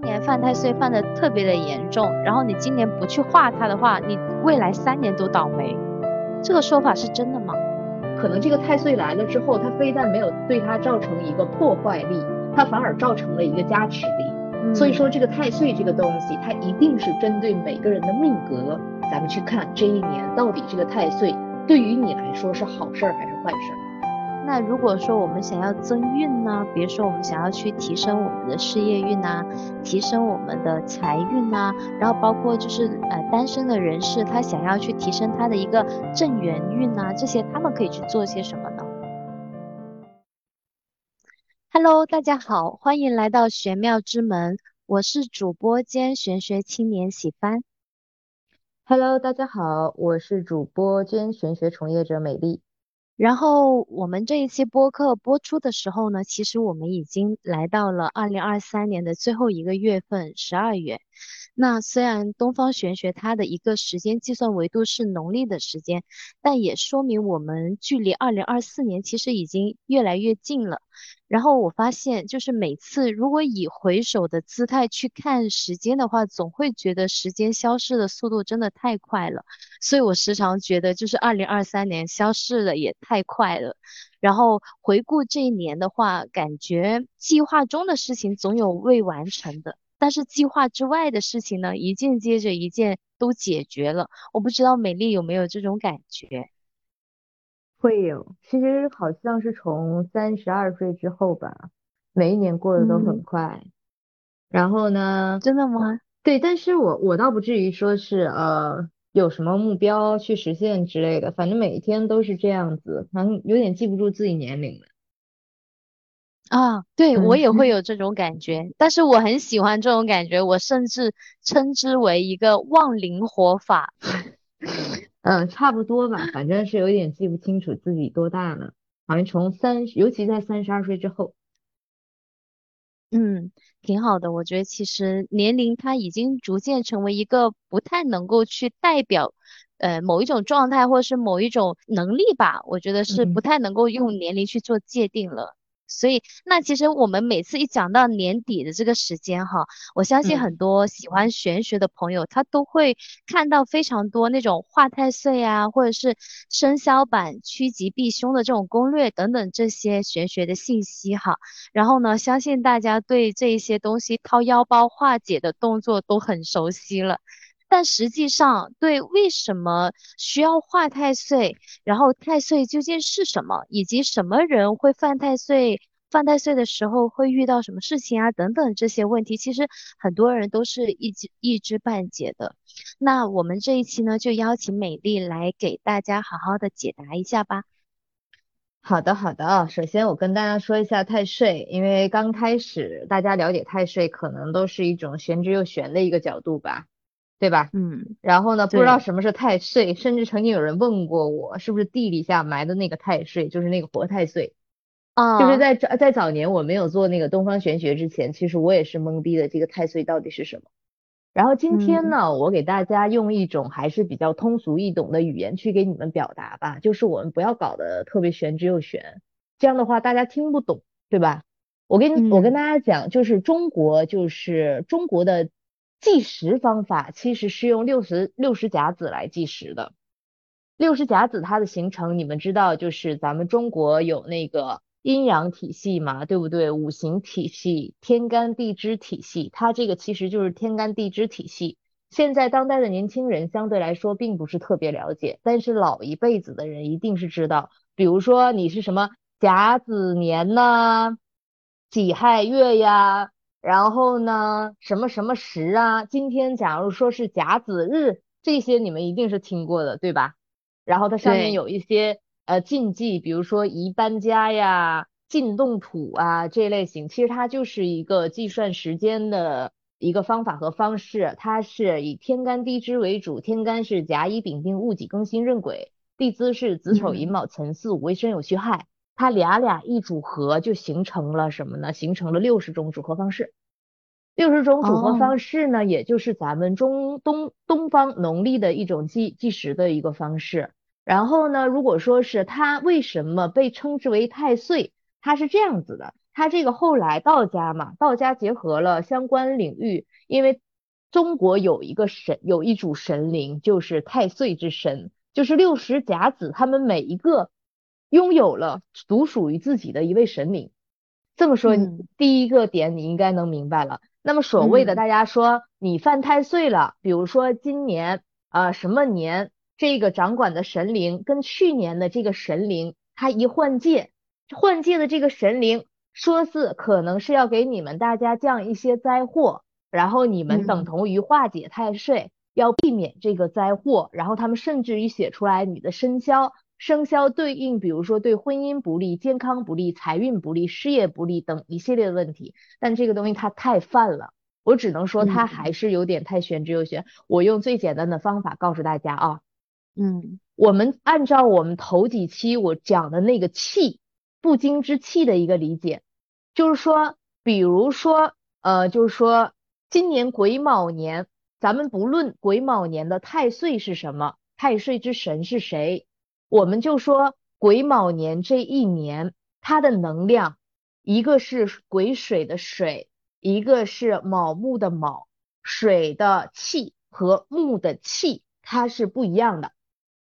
今年犯太岁犯的特别的严重，然后你今年不去化它的话，你未来三年都倒霉。这个说法是真的吗？可能这个太岁来了之后，它非但没有对它造成一个破坏力，它反而造成了一个加持力。所以说这个太岁这个东西，它一定是针对每个人的命格，咱们去看这一年到底这个太岁对于你来说是好事儿还是坏事儿。那如果说我们想要增运呢，比如说我们想要去提升我们的事业运呐，提升我们的财运呐，然后包括就是呃单身的人士，他想要去提升他的一个正缘运呐，这些他们可以去做些什么呢？Hello，大家好，欢迎来到玄妙之门，我是主播兼玄学青年喜帆。Hello，大家好，我是主播兼玄学从业者美丽。然后我们这一期播客播出的时候呢，其实我们已经来到了二零二三年的最后一个月份，十二月。那虽然东方玄学它的一个时间计算维度是农历的时间，但也说明我们距离二零二四年其实已经越来越近了。然后我发现，就是每次如果以回首的姿态去看时间的话，总会觉得时间消逝的速度真的太快了。所以我时常觉得，就是二零二三年消逝的也太快了。然后回顾这一年的话，感觉计划中的事情总有未完成的，但是计划之外的事情呢，一件接着一件都解决了。我不知道美丽有没有这种感觉。会有，其实好像是从三十二岁之后吧，每一年过得都很快。然后呢？真的吗？对，但是我我倒不至于说是呃有什么目标去实现之类的，反正每一天都是这样子，反正有点记不住自己年龄了。啊，对我也会有这种感觉，但是我很喜欢这种感觉，我甚至称之为一个忘灵活法。嗯，差不多吧，反正是有点记不清楚自己多大了，好像从三，尤其在三十二岁之后，嗯，挺好的。我觉得其实年龄它已经逐渐成为一个不太能够去代表，呃，某一种状态或者是某一种能力吧。我觉得是不太能够用年龄去做界定了。所以，那其实我们每次一讲到年底的这个时间哈，我相信很多喜欢玄学的朋友，他都会看到非常多那种化太岁啊，或者是生肖版趋吉避凶的这种攻略等等这些玄学的信息哈。然后呢，相信大家对这一些东西掏腰包化解的动作都很熟悉了。但实际上，对为什么需要化太岁，然后太岁究竟是什么，以及什么人会犯太岁，犯太岁的时候会遇到什么事情啊，等等这些问题，其实很多人都是一知一知半解的。那我们这一期呢，就邀请美丽来给大家好好的解答一下吧。好的，好的。首先我跟大家说一下太岁，因为刚开始大家了解太岁，可能都是一种玄之又玄的一个角度吧。对吧？嗯，然后呢，不知道什么是太岁，甚至曾经有人问过我，是不是地底下埋的那个太岁，就是那个活太岁啊？就是在在在早年我没有做那个东方玄学之前，其实我也是懵逼的，这个太岁到底是什么？然后今天呢，我给大家用一种还是比较通俗易懂的语言去给你们表达吧，就是我们不要搞得特别玄之又玄，这样的话大家听不懂，对吧？我跟你我跟大家讲，就是中国就是中国的。计时方法其实是用六十六十甲子来计时的。六十甲子它的形成，你们知道，就是咱们中国有那个阴阳体系嘛，对不对？五行体系、天干地支体系，它这个其实就是天干地支体系。现在当代的年轻人相对来说并不是特别了解，但是老一辈子的人一定是知道。比如说你是什么甲子年呐，己亥月呀。然后呢，什么什么时啊？今天假如说是甲子日，这些你们一定是听过的，对吧？然后它上面有一些呃禁忌，比如说宜搬家呀、禁动土啊这类型，其实它就是一个计算时间的一个方法和方式。它是以天干地支为主，天干是甲乙丙丁戊己庚辛壬癸，地支是子丑寅卯辰巳午未申酉戌亥。它俩俩一组合就形成了什么呢？形成了六十种组合方式。六十种组合方式呢，也就是咱们中东东方农历的一种计计时的一个方式。然后呢，如果说是它为什么被称之为太岁，它是这样子的，它这个后来道家嘛，道家结合了相关领域，因为中国有一个神，有一组神灵，就是太岁之神，就是六十甲子，他们每一个拥有了独属于自己的一位神灵。这么说，第一个点你应该能明白了。那么所谓的大家说你犯太岁了，比如说今年啊什么年，这个掌管的神灵跟去年的这个神灵，他一换届，换届的这个神灵。说是可能是要给你们大家降一些灾祸，然后你们等同于化解太岁，要避免这个灾祸。然后他们甚至于写出来你的生肖，生肖对应，比如说对婚姻不利、健康不利、财运不利、事业不利等一系列的问题。但这个东西它太泛了，我只能说它还是有点太玄之又玄。我用最简单的方法告诉大家啊，嗯，我们按照我们头几期我讲的那个气不精之气的一个理解。就是说，比如说，呃，就是说，今年癸卯年，咱们不论癸卯年的太岁是什么，太岁之神是谁，我们就说癸卯年这一年，它的能量，一个是癸水的水，一个是卯木的卯，水的气和木的气，它是不一样的，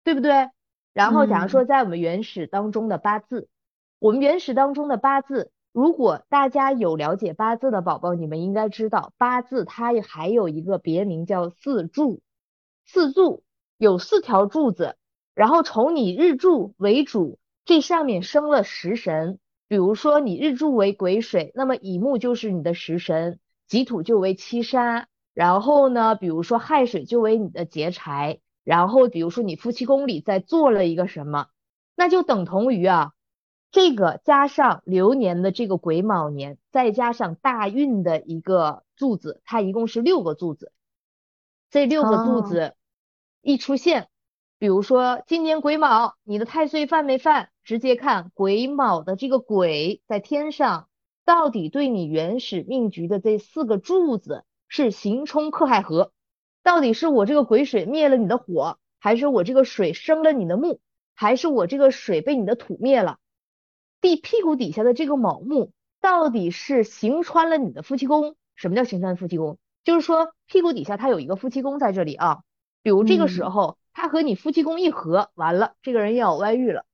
对不对？然后，假如说在我们原始当中的八字，我们原始当中的八字。如果大家有了解八字的宝宝，你们应该知道八字它还有一个别名叫四柱，四柱有四条柱子，然后从你日柱为主，这上面生了食神，比如说你日柱为癸水，那么乙木就是你的食神，己土就为七杀，然后呢，比如说亥水就为你的劫财，然后比如说你夫妻宫里在做了一个什么，那就等同于啊。这个加上流年的这个癸卯年，再加上大运的一个柱子，它一共是六个柱子。这六个柱子一出现，比如说今年癸卯，你的太岁犯没犯？直接看癸卯的这个癸在天上，到底对你原始命局的这四个柱子是刑冲克害合？到底是我这个癸水灭了你的火，还是我这个水生了你的木，还是我这个水被你的土灭了？地屁股底下的这个卯木到底是行穿了你的夫妻宫？什么叫行穿夫妻宫？就是说屁股底下它有一个夫妻宫在这里啊。比如这个时候他和你夫妻宫一合，完了这个人要有外遇了。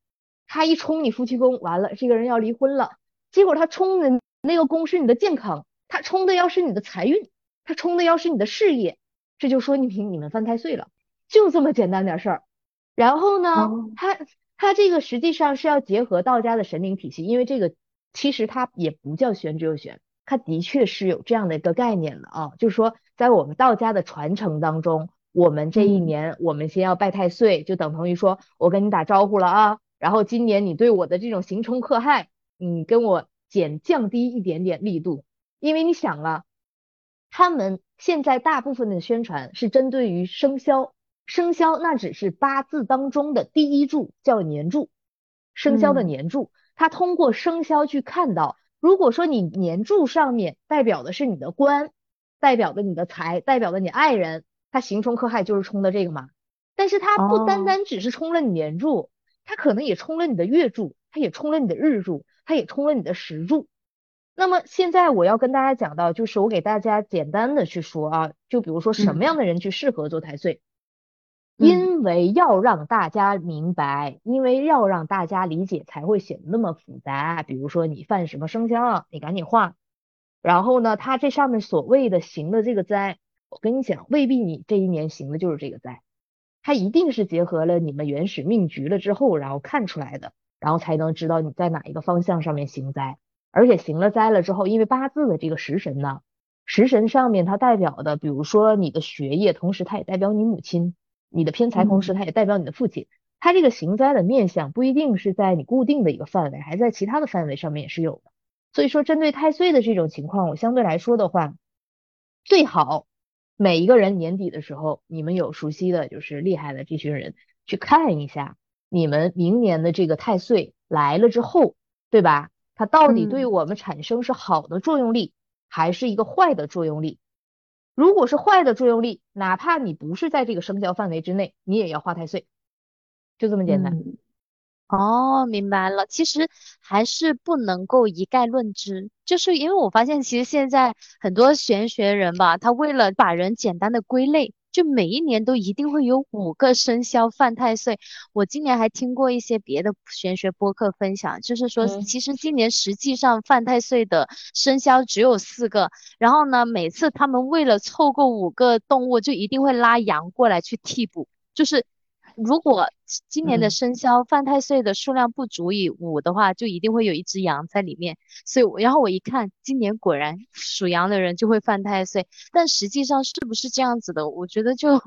他一冲你夫妻宫，完了这个人要离婚了。结果他冲的那个宫是你的健康，他冲的要是你的财运，他冲的要是你的事业，这就说明你们犯太岁了，就这么简单点事儿。然后呢，他。他这个实际上是要结合道家的神灵体系，因为这个其实它也不叫玄之又玄，它的确是有这样的一个概念的啊，就是说在我们道家的传承当中，我们这一年我们先要拜太岁，就等同于说我跟你打招呼了啊，然后今年你对我的这种刑冲克害，你跟我减降低一点点力度，因为你想啊，他们现在大部分的宣传是针对于生肖。生肖那只是八字当中的第一柱，叫年柱。生肖的年柱，它通过生肖去看到，如果说你年柱上面代表的是你的官，代表的你的财，代表的你爱人，它刑冲克害就是冲的这个嘛。但是它不单单只是冲了你年柱，它可能也冲了你的月柱，它也冲了你的日柱，它也冲了你的时柱。那么现在我要跟大家讲到，就是我给大家简单的去说啊，就比如说什么样的人去适合做太岁。因为要让大家明白，因为要让大家理解，才会显得那么复杂。比如说你犯什么生肖，你赶紧画。然后呢，它这上面所谓的行的这个灾，我跟你讲，未必你这一年行的就是这个灾，它一定是结合了你们原始命局了之后，然后看出来的，然后才能知道你在哪一个方向上面行灾。而且行了灾了之后，因为八字的这个食神呢，食神上面它代表的，比如说你的学业，同时它也代表你母亲。你的偏财同时，它也代表你的父亲。它这个行灾的面相不一定是在你固定的一个范围，还在其他的范围上面也是有的。所以说，针对太岁的这种情况，我相对来说的话，最好每一个人年底的时候，你们有熟悉的就是厉害的这群人去看一下，你们明年的这个太岁来了之后，对吧？它到底对我们产生是好的作用力，还是一个坏的作用力？如果是坏的作用力，哪怕你不是在这个生肖范围之内，你也要化太岁，就这么简单。哦，明白了。其实还是不能够一概论之，就是因为我发现，其实现在很多玄学人吧，他为了把人简单的归类，就每一年都一定会有五个生肖犯太岁。我今年还听过一些别的玄学播客分享，就是说，其实今年实际上犯太岁的生肖只有四个，然后呢，每次他们为了凑够五个动物，就一定会拉羊过来去替补，就是。如果今年的生肖犯太岁的数量不足以五的话，就一定会有一只羊在里面。所以，然后我一看，今年果然属羊的人就会犯太岁。但实际上是不是这样子的？我觉得就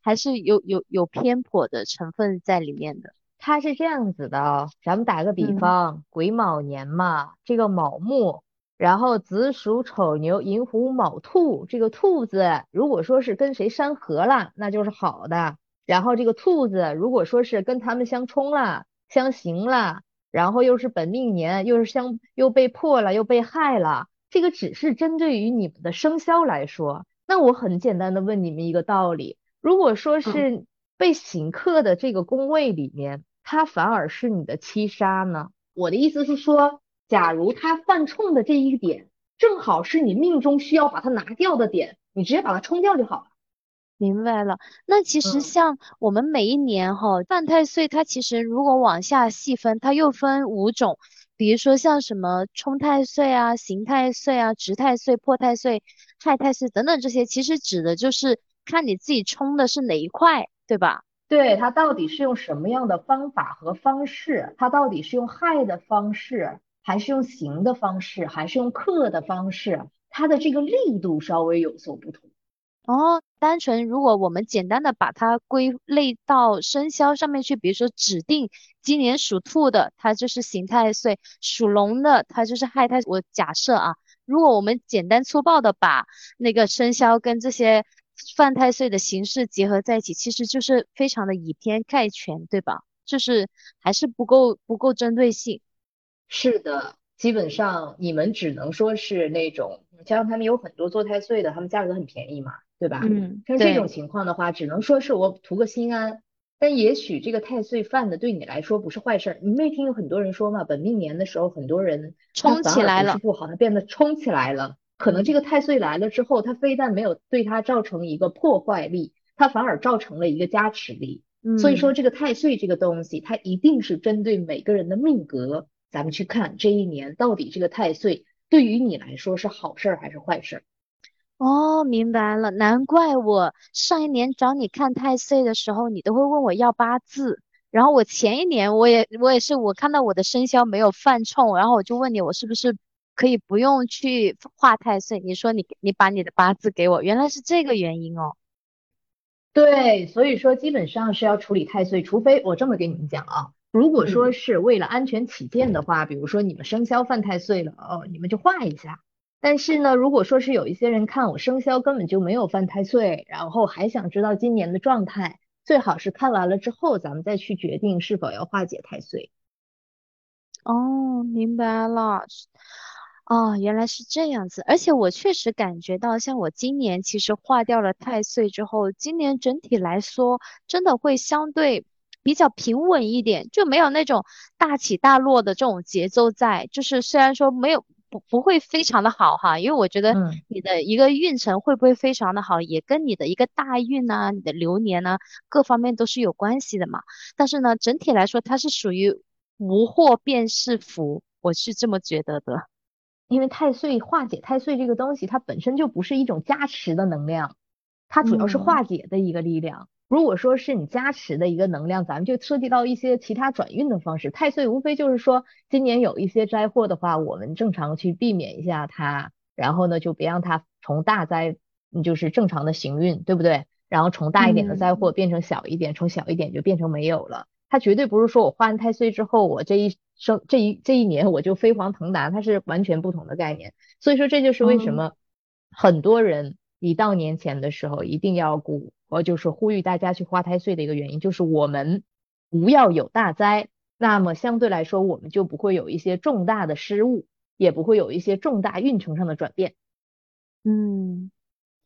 还是有有有偏颇的成分在里面的。它是这样子的，咱们打个比方，癸卯年嘛，这个卯木，然后子鼠丑牛寅虎卯兔，这个兔子如果说是跟谁山合了，那就是好的。然后这个兔子，如果说是跟他们相冲了、相刑了，然后又是本命年，又是相又被破了、又被害了，这个只是针对于你们的生肖来说。那我很简单的问你们一个道理：如果说是被刑克的这个宫位里面，它反而是你的七杀呢？我的意思是说，假如它犯冲的这一点，正好是你命中需要把它拿掉的点，你直接把它冲掉就好了。明白了，那其实像我们每一年哈犯太岁，它其实如果往下细分，它又分五种，比如说像什么冲太岁啊、刑太岁啊、值太岁、破太岁、害太岁等等这些，其实指的就是看你自己冲的是哪一块，对吧？对，它到底是用什么样的方法和方式？它到底是用害的方式，还是用刑的方式，还是用克的方式？它的这个力度稍微有所不同。单纯如果我们简单的把它归类到生肖上面去，比如说指定今年属兔的，它就是刑太岁；属龙的，它就是害太。我假设啊，如果我们简单粗暴的把那个生肖跟这些犯太岁的形式结合在一起，其实就是非常的以偏概全，对吧？就是还是不够不够针对性。是的，基本上你们只能说是那种，像他们有很多做太岁的，他们价格很便宜嘛。对吧？嗯，像这种情况的话，只能说是我图个心安。但也许这个太岁犯的对你来说不是坏事。你没听有很多人说嘛，本命年的时候，很多人冲起来了，不好，他变得冲起来了。可能这个太岁来了之后，他非但没有对他造成一个破坏力，他反而造成了一个加持力。嗯所以说这个太岁这个东西，它一定是针对每个人的命格，咱们去看这一年到底这个太岁对于你来说是好事还是坏事。哦，明白了，难怪我上一年找你看太岁的时候，你都会问我要八字。然后我前一年我也我也是，我看到我的生肖没有犯冲，然后我就问你，我是不是可以不用去画太岁？你说你你把你的八字给我，原来是这个原因哦。对，所以说基本上是要处理太岁，除非我这么跟你们讲啊，如果说是为了安全起见的话，比如说你们生肖犯太岁了，哦，你们就画一下。但是呢，如果说是有一些人看我生肖根本就没有犯太岁，然后还想知道今年的状态，最好是看完了之后，咱们再去决定是否要化解太岁。哦，明白了。哦，原来是这样子。而且我确实感觉到，像我今年其实化掉了太岁之后，今年整体来说真的会相对比较平稳一点，就没有那种大起大落的这种节奏在。就是虽然说没有。不不会非常的好哈，因为我觉得你的一个运程会不会非常的好，也跟你的一个大运呐、你的流年呐各方面都是有关系的嘛。但是呢，整体来说它是属于无祸便是福，我是这么觉得的。因为太岁化解太岁这个东西，它本身就不是一种加持的能量，它主要是化解的一个力量。如果说是你加持的一个能量，咱们就涉及到一些其他转运的方式。太岁无非就是说，今年有一些灾祸的话，我们正常去避免一下它，然后呢，就别让它从大灾，就是正常的行运，对不对？然后从大一点的灾祸变成小一点，从小一点就变成没有了。它绝对不是说我化完太岁之后，我这一生这一这一年我就飞黄腾达，它是完全不同的概念。所以说这就是为什么很多人一到年前的时候一定要鼓。呃就是呼吁大家去花太岁的一个原因，就是我们不要有大灾，那么相对来说，我们就不会有一些重大的失误，也不会有一些重大运程上的转变。嗯，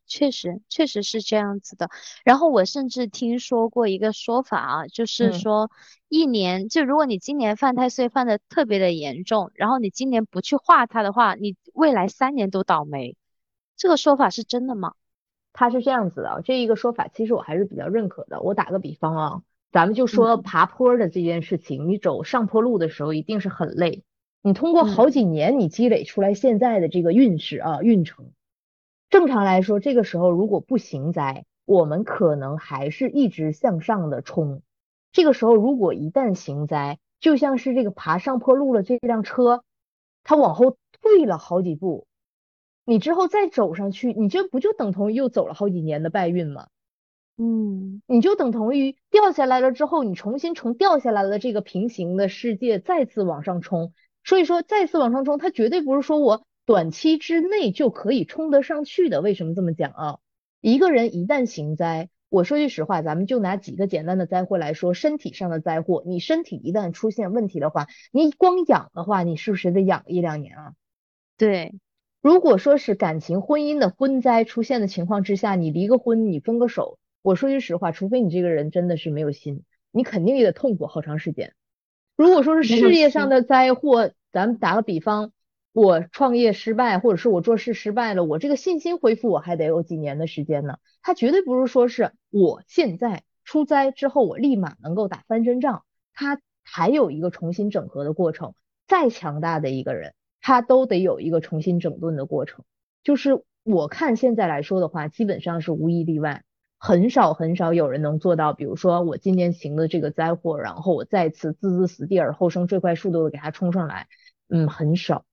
确实，确实是这样子的。然后我甚至听说过一个说法啊，就是说一年，就如果你今年犯太岁犯的特别的严重，然后你今年不去化它的话，你未来三年都倒霉。这个说法是真的吗？它是这样子的，这一个说法其实我还是比较认可的。我打个比方啊，咱们就说爬坡的这件事情，你走上坡路的时候一定是很累，你通过好几年你积累出来现在的这个运势啊运程。正常来说，这个时候如果不行灾，我们可能还是一直向上的冲。这个时候如果一旦行灾，就像是这个爬上坡路了这辆车，它往后退了好几步，你之后再走上去，你这不就等同于又走了好几年的败运吗？嗯，你就等同于掉下来了之后，你重新从掉下来的这个平行的世界再次往上冲。所以说，再次往上冲，它绝对不是说我。短期之内就可以冲得上去的，为什么这么讲啊？一个人一旦行灾，我说句实话，咱们就拿几个简单的灾祸来说，身体上的灾祸，你身体一旦出现问题的话，你光养的话，你是不是得养一两年啊？对，如果说是感情婚姻的婚灾出现的情况之下，你离个婚，你分个手，我说句实话，除非你这个人真的是没有心，你肯定也得痛苦好长时间。如果说是事业上的灾祸，咱们打个比方。我创业失败，或者是我做事失败了，我这个信心恢复我还得有几年的时间呢。他绝对不是说是我现在出灾之后我立马能够打翻身仗，他还有一个重新整合的过程。再强大的一个人，它都得有一个重新整顿的过程。就是我看现在来说的话，基本上是无一例外，很少很少有人能做到。比如说我今年行的这个灾祸，然后我再次自自死地而后生，这块树都给它冲上来，嗯，很少。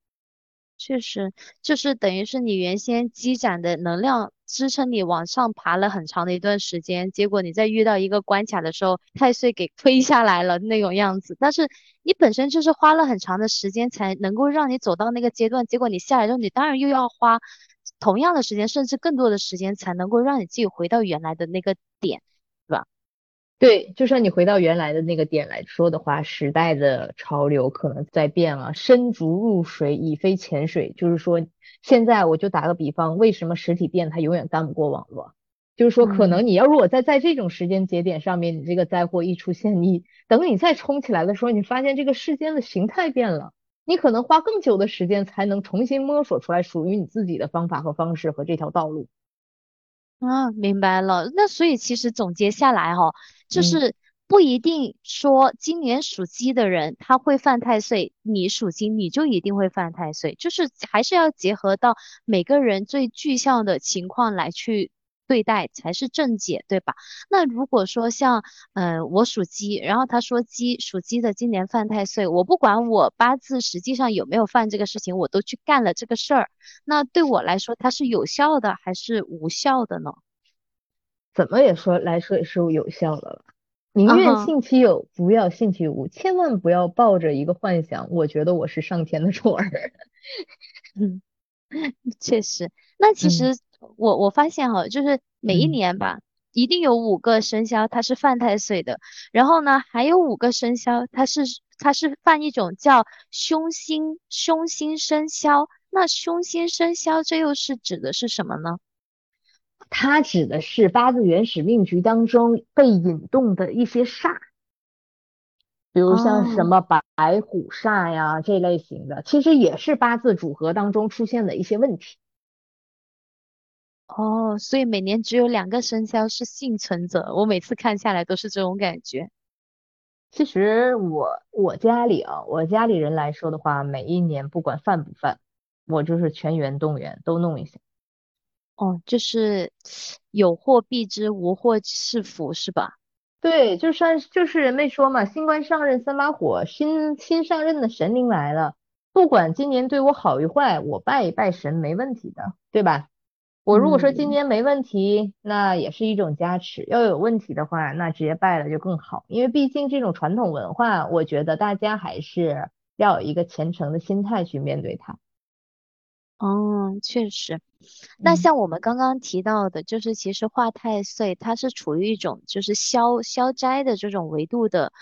确实，就是等于是你原先积攒的能量支撑你往上爬了很长的一段时间，结果你在遇到一个关卡的时候，太岁给推下来了那种样子。但是你本身就是花了很长的时间才能够让你走到那个阶段，结果你下来之后，你当然又要花同样的时间，甚至更多的时间才能够让你自己回到原来的那个点。对，就算你回到原来的那个点来说的话，时代的潮流可能在变了。深竹入水已非浅水，就是说，现在我就打个比方，为什么实体店它永远干不过网络？就是说，可能你要如果在在这种时间节点上面，你这个灾祸一出现，你等你再冲起来的时候，你发现这个世间的形态变了，你可能花更久的时间才能重新摸索出来属于你自己的方法和方式和这条道路。啊，明白了。那所以其实总结下来哈，就是不一定说今年属鸡的人他会犯太岁，你属鸡你就一定会犯太岁，就是还是要结合到每个人最具象的情况来去。对待才是正解，对吧？那如果说像，嗯，我属鸡，然后他说鸡属鸡的今年犯太岁，我不管我八字实际上有没有犯这个事情，我都去干了这个事儿，那对我来说它是有效的还是无效的呢？怎么也说来说也是有效的了，宁愿信其有，不要信其无，千万不要抱着一个幻想，我觉得我是上天的宠儿。嗯，确实，那其实。我我发现哈，就是每一年吧，一定有五个生肖它是犯太岁的，然后呢，还有五个生肖它是它是犯一种叫凶星凶星生肖。那凶星生肖这又是指的是什么呢？它指的是八字原始命局当中被引动的一些煞，比如像什么白虎煞呀这类型的，其实也是八字组合当中出现的一些问题。哦，所以每年只有两个生肖是幸存者，我每次看下来都是这种感觉。其实我我家里啊，我家里人来说的话，每一年不管犯不犯，我就是全员动员都弄一下。哦，就是有祸必之，无祸是福，是吧？对，就算就是人没说嘛，新官上任三把火，新新上任的神灵来了，不管今年对我好与坏，我拜一拜神没问题的，对吧？我如果说今年没问题，那也是一种加持；要有问题的话，那直接拜了就更好。因为毕竟这种传统文化，我觉得大家还是要有一个虔诚的心态去面对它。哦，确实。那像我们刚刚提到的，就是其实化太岁，它是处于一种就是消消灾的这种维度的。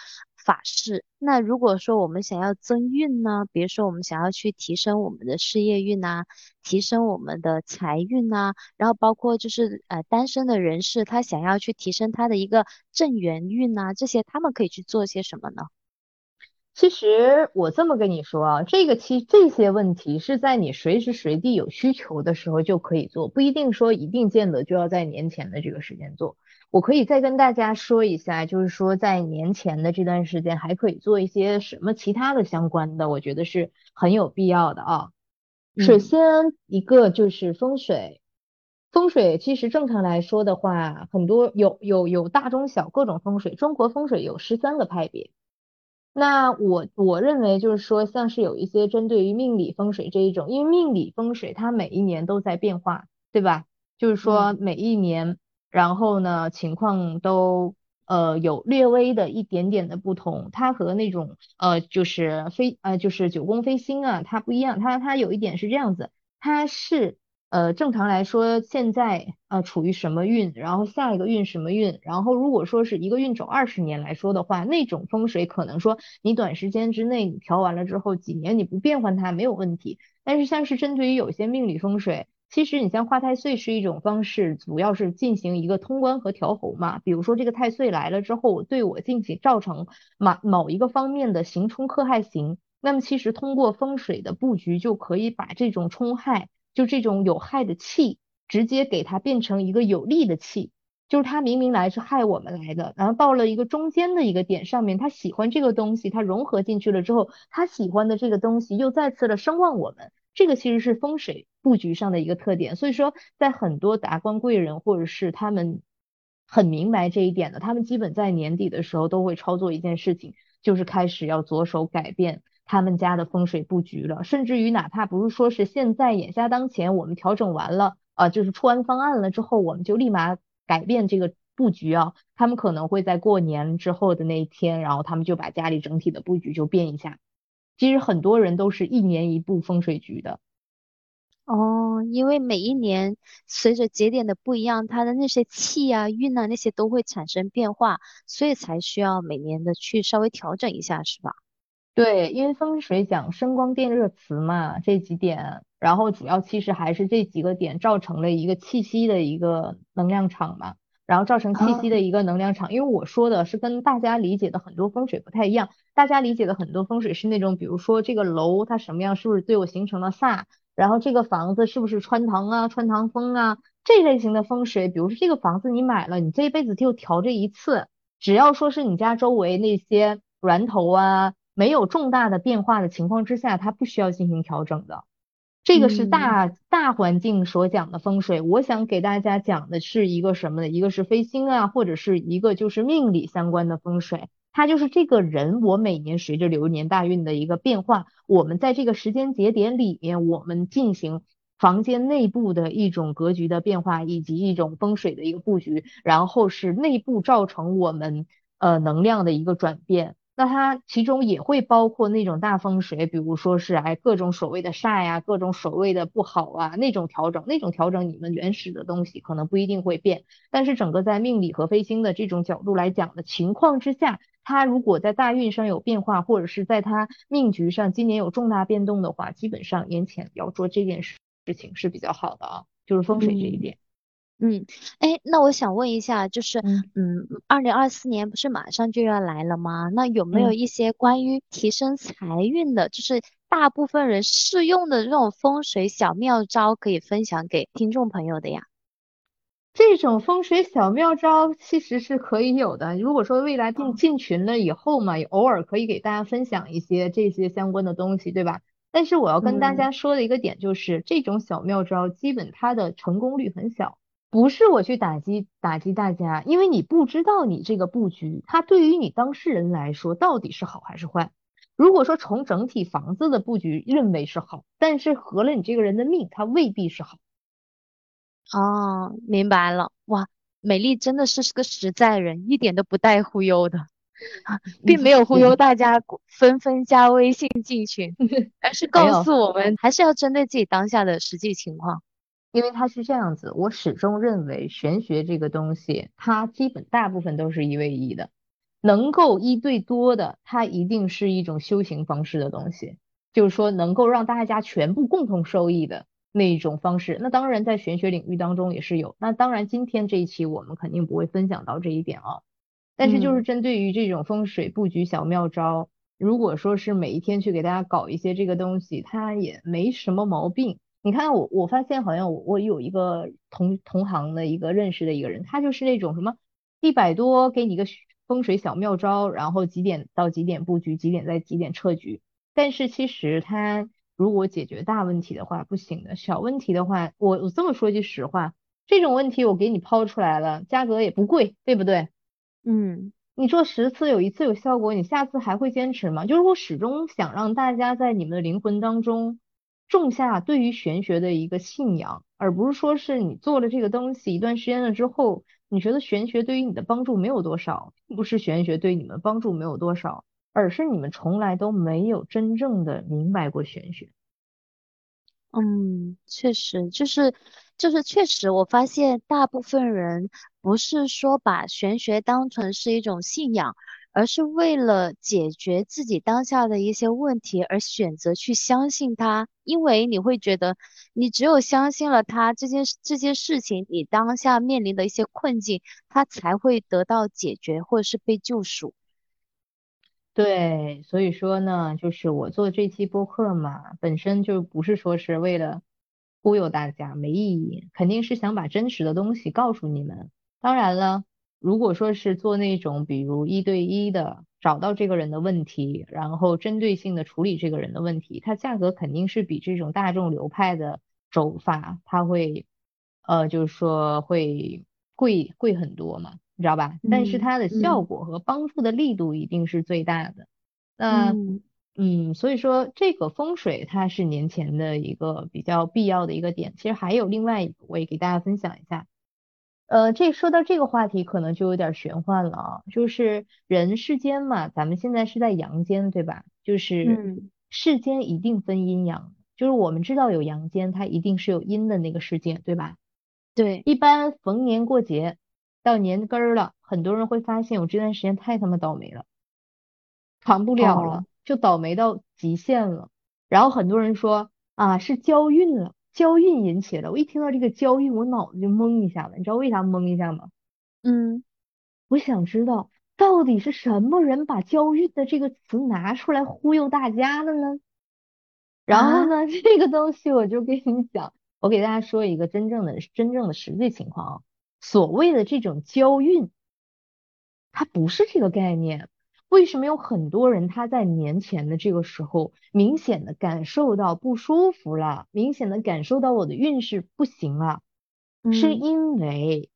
法事。那如果说我们想要增运呢，比如说我们想要去提升我们的事业运啊，提升我们的财运啊，然后包括就是呃单身的人士，他想要去提升他的一个正缘运啊，这些他们可以去做些什么呢？其实我这么跟你说啊，这个其这些问题是在你随时随地有需求的时候就可以做，不一定说一定见得就要在年前的这个时间做。我可以再跟大家说一下，就是说在年前的这段时间还可以做一些什么其他的相关的，我觉得是很有必要的啊。首先一个就是风水，风水其实正常来说的话，很多有有有大中小各种风水，中国风水有十三个派别。那我我认为就是说，像是有一些针对于命理风水这一种，因为命理风水它每一年都在变化，对吧？就是说每一年，然后呢情况都呃有略微的一点点的不同，它和那种呃就是飞呃就是九宫飞星啊，它不一样，它它有一点是这样子，它是。呃，正常来说，现在呃处于什么运，然后下一个运什么运，然后如果说是一个运走二十年来说的话，那种风水可能说你短时间之内你调完了之后，几年你不变换它没有问题。但是像是针对于有些命理风水，其实你像化太岁是一种方式，主要是进行一个通关和调候嘛。比如说这个太岁来了之后，对我进行造成某某一个方面的刑冲克害刑，那么其实通过风水的布局就可以把这种冲害。就这种有害的气，直接给它变成一个有利的气，就是它明明来是害我们来的，然后到了一个中间的一个点上面，他喜欢这个东西，他融合进去了之后，他喜欢的这个东西又再次的声望我们，这个其实是风水布局上的一个特点。所以说，在很多达官贵人或者是他们很明白这一点的，他们基本在年底的时候都会操作一件事情，就是开始要着手改变。他们家的风水布局了，甚至于哪怕不是说是现在眼下当前我们调整完了啊，就是出完方案了之后，我们就立马改变这个布局啊。他们可能会在过年之后的那一天，然后他们就把家里整体的布局就变一下。其实很多人都是一年一部风水局的。哦，因为每一年随着节点的不一样，它的那些气啊、运啊那些都会产生变化，所以才需要每年的去稍微调整一下，是吧？对，因为风水讲声光电热磁嘛，这几点，然后主要其实还是这几个点造成了一个气息的一个能量场嘛，然后造成气息的一个能量场。因为我说的是跟大家理解的很多风水不太一样，大家理解的很多风水是那种，比如说这个楼它什么样，是不是对我形成了煞，然后这个房子是不是穿堂啊、穿堂风啊这类型的风水，比如说这个房子你买了，你这一辈子就调这一次，只要说是你家周围那些源头啊。没有重大的变化的情况之下，它不需要进行调整的。这个是大大环境所讲的风水。我想给大家讲的是一个什么呢？一个是飞星啊，或者是一个就是命理相关的风水。它就是这个人，我每年随着流年大运的一个变化，我们在这个时间节点里面，我们进行房间内部的一种格局的变化，以及一种风水的一个布局，然后是内部造成我们呃能量的一个转变。那它其中也会包括那种大风水，比如说是哎各种所谓的煞呀，各种所谓的不好啊那种调整，那种调整你们原始的东西可能不一定会变，但是整个在命理和飞星的这种角度来讲的情况之下，它如果在大运上有变化，或者是在它命局上今年有重大变动的话，基本上年前要做这件事事情是比较好的啊，就是风水这一点。嗯，哎，那我想问一下，就是，嗯，二零二四年不是马上就要来了吗？那有没有一些关于提升财运的，就是大部分人适用的这种风水小妙招可以分享给听众朋友的呀？这种风水小妙招其实是可以有的。如果说未来进进群了以后嘛，也偶尔可以给大家分享一些这些相关的东西，对吧？但是我要跟大家说的一个点就是，这种小妙招基本它的成功率很小。不是我去打击打击大家，因为你不知道你这个布局，它对于你当事人来说到底是好还是坏。如果说从整体房子的布局认为是好，但是合了你这个人的命，它未必是好。哦，明白了。哇，美丽真的是是个实在人，一点都不带忽悠的，并没有忽悠大家纷纷加微信进群，而是告诉我们还是要针对自己当下的实际情况。因为它是这样子，我始终认为玄学这个东西，它基本大部分都是一对一的。能够一对多的，它一定是一种修行方式的东西，就是说能够让大家全部共同受益的那一种方式。那当然在玄学领域当中也是有。那当然今天这一期我们肯定不会分享到这一点啊。但是就是针对于这种风水布局小妙招，如果说是每一天去给大家搞一些这个东西，它也没什么毛病。你看我我发现好像我我有一个同同行的一个认识的一个人，他就是那种什么一百多给你个。风水小妙招，然后几点到几点布局，几点在几点撤局。但是其实他如果解决大问题的话不行的，小问题的话，我我这么说句实话，这种问题我给你抛出来了，价格也不贵，对不对？嗯，你做十次有一次有效果，你下次还会坚持吗？就是我始终想让大家在你们的灵魂当中种下对于玄学的一个信仰，而不是说是你做了这个东西一段时间了之后。你觉得玄学对于你的帮助没有多少，并不是玄学对你们帮助没有多少，而是你们从来都没有真正的明白过玄学。嗯，确实，就是就是确实，我发现大部分人不是说把玄学当成是一种信仰。而是为了解决自己当下的一些问题而选择去相信他，因为你会觉得，你只有相信了他这件这件事情，你当下面临的一些困境，他才会得到解决或者是被救赎。对，所以说呢，就是我做这期播客嘛，本身就不是说是为了忽悠大家，没意义，肯定是想把真实的东西告诉你们。当然了。如果说是做那种，比如一对一的找到这个人的问题，然后针对性的处理这个人的问题，它价格肯定是比这种大众流派的手法，它会，呃，就是说会贵贵很多嘛，你知道吧？但是它的效果和帮助的力度一定是最大的。那，嗯，所以说这个风水它是年前的一个比较必要的一个点。其实还有另外一个，我也给大家分享一下。呃，这说到这个话题，可能就有点玄幻了啊。就是人世间嘛，咱们现在是在阳间，对吧？就是世间一定分阴阳，就是我们知道有阳间，它一定是有阴的那个世界，对吧？对。一般逢年过节到年根儿了，很多人会发现我这段时间太他妈倒霉了，扛不了了，就倒霉到极限了。然后很多人说啊，是交运了。交运引起的，我一听到这个交运，我脑子就懵一下子。你知道为啥懵一下吗？嗯，我想知道到底是什么人把交运的这个词拿出来忽悠大家的呢？然后呢，这个东西我就跟你讲，我给大家说一个真正的、真正的实际情况啊。所谓的这种交运，它不是这个概念。为什么有很多人他在年前的这个时候明显的感受到不舒服了，明显的感受到我的运势不行了，是因为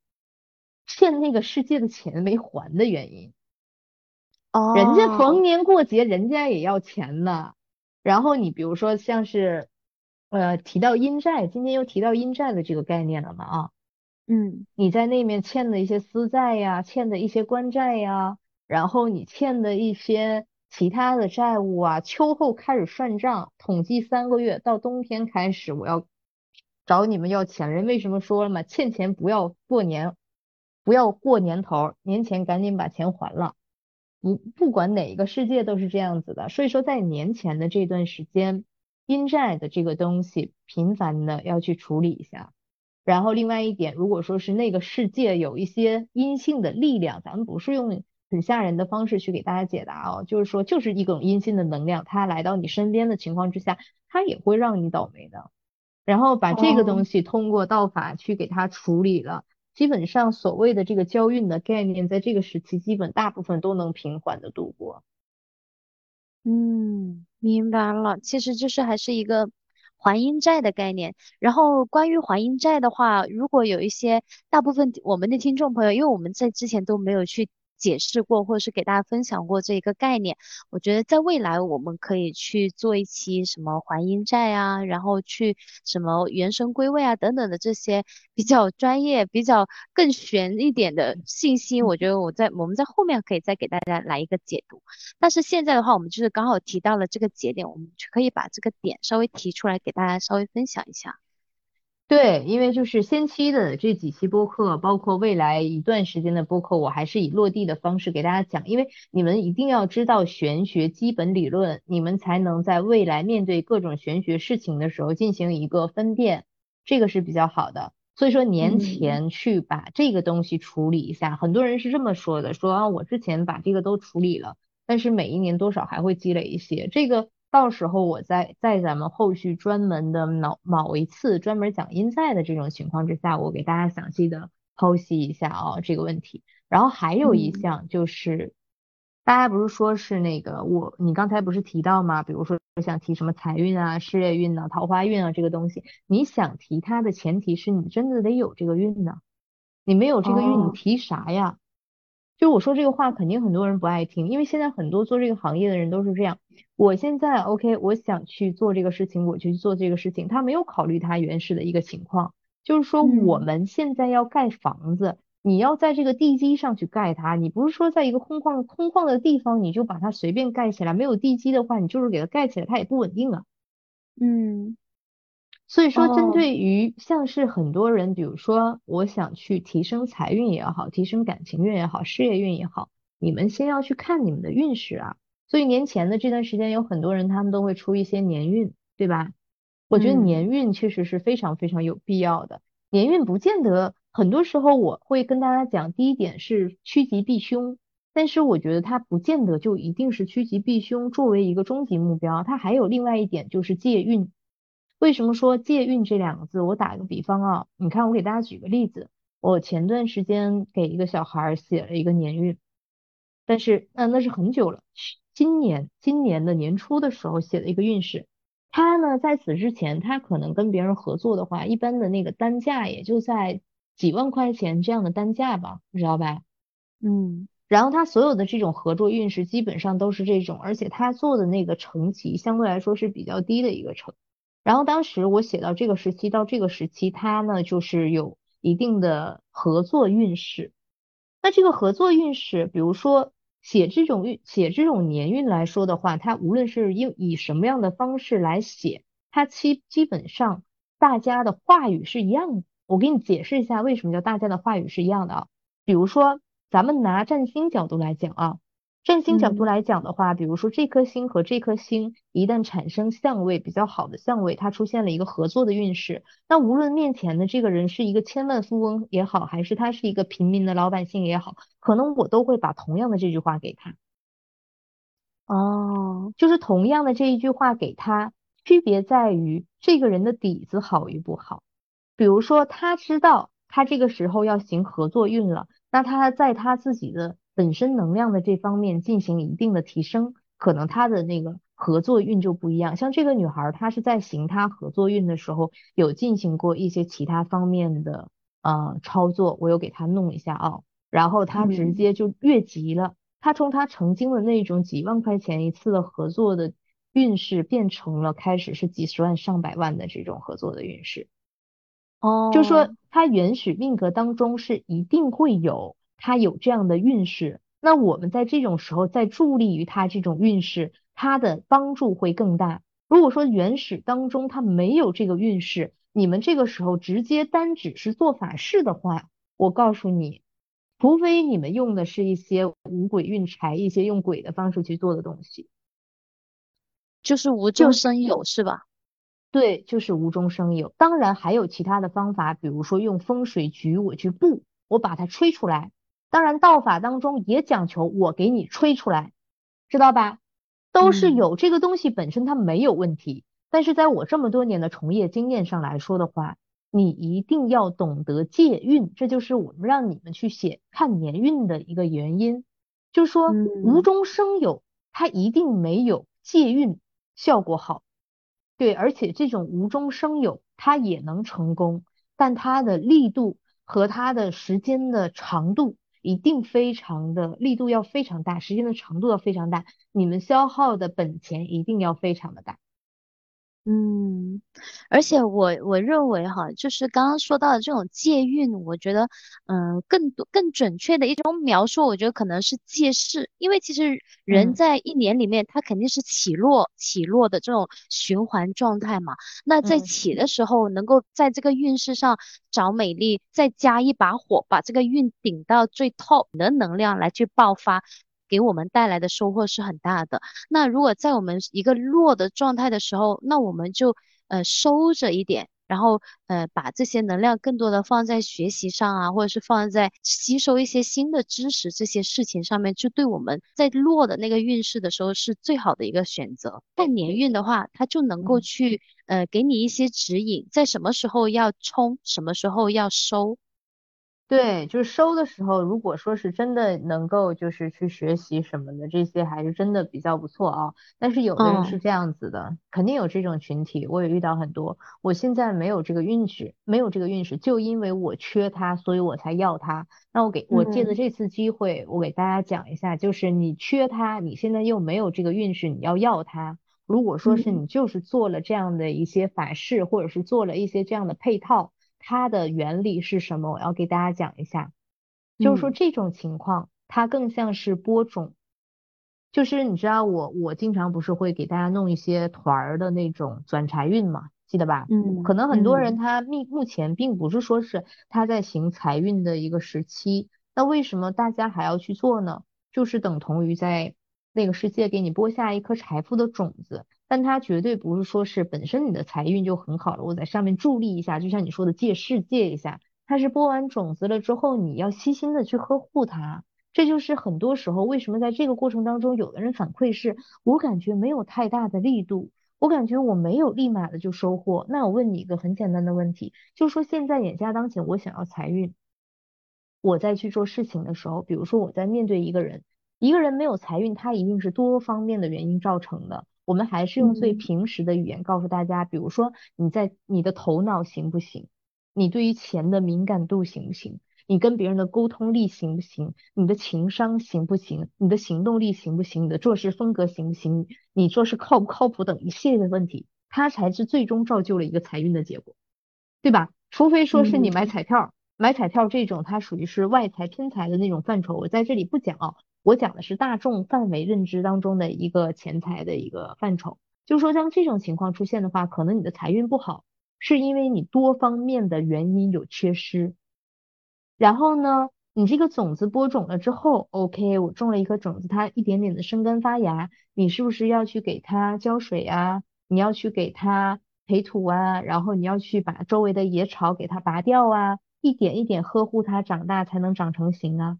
欠那个世界的钱没还的原因。哦，人家逢年过节人家也要钱呢。然后你比如说像是呃提到阴债，今天又提到阴债的这个概念了嘛啊？嗯，你在那面欠的一些私债呀，欠的一些官债呀。然后你欠的一些其他的债务啊，秋后开始算账，统计三个月到冬天开始，我要找你们要钱。人为什么说了嘛？欠钱不要过年，不要过年头，年前赶紧把钱还了。不不管哪一个世界都是这样子的。所以说在年前的这段时间，阴债的这个东西频繁的要去处理一下。然后另外一点，如果说是那个世界有一些阴性的力量，咱们不是用。很吓人的方式去给大家解答哦，就是说，就是一种阴性的能量，它来到你身边的情况之下，它也会让你倒霉的。然后把这个东西通过道法去给它处理了，基本上所谓的这个交运的概念，在这个时期基本大部分都能平缓的度过。嗯，明白了，其实就是还是一个还阴债的概念。然后关于还阴债的话，如果有一些大部分我们的听众朋友，因为我们在之前都没有去。解释过，或者是给大家分享过这一个概念。我觉得在未来我们可以去做一期什么还阴债啊，然后去什么原神归位啊等等的这些比较专业、比较更玄一点的信息。我觉得我在我们在后面可以再给大家来一个解读。但是现在的话，我们就是刚好提到了这个节点，我们就可以把这个点稍微提出来给大家稍微分享一下。对，因为就是先期的这几期播客，包括未来一段时间的播客，我还是以落地的方式给大家讲，因为你们一定要知道玄学基本理论，你们才能在未来面对各种玄学事情的时候进行一个分辨，这个是比较好的。所以说年前去把这个东西处理一下，很多人是这么说的，说啊我之前把这个都处理了，但是每一年多少还会积累一些这个。到时候我在在咱们后续专门的某某一次专门讲阴在的这种情况之下，我给大家详细的剖析一下啊这个问题。然后还有一项就是，大家不是说是那个我你刚才不是提到吗？比如说想提什么财运啊、事业运啊、桃花运啊这个东西，你想提它的前提是你真的得有这个运呢，你没有这个运你提啥呀？就我说这个话，肯定很多人不爱听，因为现在很多做这个行业的人都是这样。我现在 OK，我想去做这个事情，我就去做这个事情，他没有考虑他原始的一个情况，就是说我们现在要盖房子，你要在这个地基上去盖它，你不是说在一个空旷空旷的地方你就把它随便盖起来，没有地基的话，你就是给它盖起来，它也不稳定啊。嗯。所以说，针对于像是很多人，比如说我想去提升财运也好，提升感情运也好，事业运也好，你们先要去看你们的运势啊。所以年前的这段时间，有很多人他们都会出一些年运，对吧？我觉得年运确实是非常非常有必要的。年运不见得，很多时候我会跟大家讲，第一点是趋吉避凶，但是我觉得它不见得就一定是趋吉避凶作为一个终极目标，它还有另外一点就是借运。为什么说借运这两个字？我打个比方啊，你看我给大家举个例子，我前段时间给一个小孩写了一个年运，但是那那是很久了，今年今年的年初的时候写的一个运势，他呢在此之前他可能跟别人合作的话，一般的那个单价也就在几万块钱这样的单价吧，你知道吧？嗯，然后他所有的这种合作运势基本上都是这种，而且他做的那个成绩相对来说是比较低的一个成。然后当时我写到这个时期到这个时期，他呢就是有一定的合作运势。那这个合作运势，比如说写这种运写这种年运来说的话，它无论是用以什么样的方式来写，它基基本上大家的话语是一样的。我给你解释一下为什么叫大家的话语是一样的啊。比如说咱们拿占星角度来讲啊。占星角度来讲的话，比如说这颗星和这颗星一旦产生相位比较好的相位，它出现了一个合作的运势，那无论面前的这个人是一个千万富翁也好，还是他是一个平民的老百姓也好，可能我都会把同样的这句话给他。哦，就是同样的这一句话给他，区别在于这个人的底子好与不好。比如说他知道他这个时候要行合作运了，那他在他自己的。本身能量的这方面进行一定的提升，可能她的那个合作运就不一样。像这个女孩，她是在行她合作运的时候，有进行过一些其他方面的呃操作，我有给她弄一下啊。然后她直接就越级了，她从她曾经的那种几万块钱一次的合作的运势，变成了开始是几十万上百万的这种合作的运势。哦，就说她原始命格当中是一定会有。他有这样的运势，那我们在这种时候再助力于他这种运势，他的帮助会更大。如果说原始当中他没有这个运势，你们这个时候直接单只是做法事的话，我告诉你，除非你们用的是一些五鬼运财，一些用鬼的方式去做的东西，就是无中生有，是吧？对，就是无中生有。当然还有其他的方法，比如说用风水局我去布，我把它吹出来。当然，道法当中也讲求我给你吹出来，知道吧？都是有这个东西本身它没有问题，但是在我这么多年的从业经验上来说的话，你一定要懂得借运，这就是我们让你们去写看年运的一个原因，就是说无中生有，它一定没有借运效果好，对，而且这种无中生有它也能成功，但它的力度和它的时间的长度。一定非常的力度要非常大，时间的长度要非常大，你们消耗的本钱一定要非常的大。嗯，而且我我认为哈，就是刚刚说到的这种借运，我觉得，嗯，更多更准确的一种描述，我觉得可能是借势，因为其实人嗯。在一年里面，他肯定是起落起落的这种循环状态嘛。那在嗯。起的时候，能够在这个运势上找美丽，再加一把火，把这个运顶到最 top 的能量来去爆发，给我们带来的收获是很大的。那如果在我们一个弱的状态的时候，那我们就呃收着一点，然后呃把这些能量更多的放在学习上啊，或者是放在吸收一些新的知识这些事情上面，就对我们在弱的那个运势的时候是最好的一个选择。但年运的话，它就能够嗯。去呃给你一些指引，在什么时候要冲，什么时候要收。对，就是收的时候，如果说是真的能够就是去学习什么的，这些还是真的比较不错啊。但是有的人是嗯这样子的，肯定有这种群体，我也遇到很多。我现在没有这个运势，没有这个运势，就因为我缺它，所以我才要它。那我给我借着嗯这次机会，我给大家讲一下，就是你缺它，你现在又没有这个运势，你要要它。如果说是嗯你就是做了这样的一些法事，或者是做了一些这样的配套。它的原理是什么？我要给大家讲一下。就是说嗯这种情况，它更像是播种。就是你知道我我经常不是会给大家弄一些团儿的那种转财运嘛，记得吧？可嗯能很多人嗯他目目前并不是说是他在行财运的一个时期，那为什么大家还要去做呢？就是等同于在那个世界给你播下一颗财富的种子。但它绝对不是说是本身你的财运就很好了，我在上面助力一下，就像你说的借势借一下，它是播完种子了之后，你要悉心的去呵护它。这就是很多时候为什么在这个过程当中，有的人反馈是我感觉没有太大的力度，我感觉我没有立马的就收获。那我问你一个很简单的问题，就是说现在眼下当前我想要财运，我在去做事情的时候，比如说我在面对一个人，一个人没有财运，他一定是多方面的原因造成的。我们还是用最嗯平时的语言告诉大家，比如说你在你的头脑行不行？你对于钱的敏感度行不行？你跟别人的沟通力行不行？你的情商行不行？你的行动力行不行？你的做事风格行不行？你做事靠不靠谱等一系列的问题，它才是最终造就了一个财运的结果，对吧？除非说是你买嗯彩票。买彩票这种，它属于是外财偏财的那种范畴，我在这里不讲啊，我讲的是大众范围认知当中的一个钱财的一个范畴。就是说，像这种情况出现的话，可能你的财运不好，是因为你多方面的原因有缺失。然后呢，你这个种子播种了之后，OK，我种了一颗种子，它一点点的生根发芽，你是不是要去给它浇水啊？你要去给它培土啊，然后你要去把周围的野草给它拔掉啊，一点一点呵护它长大，才能长成型啊。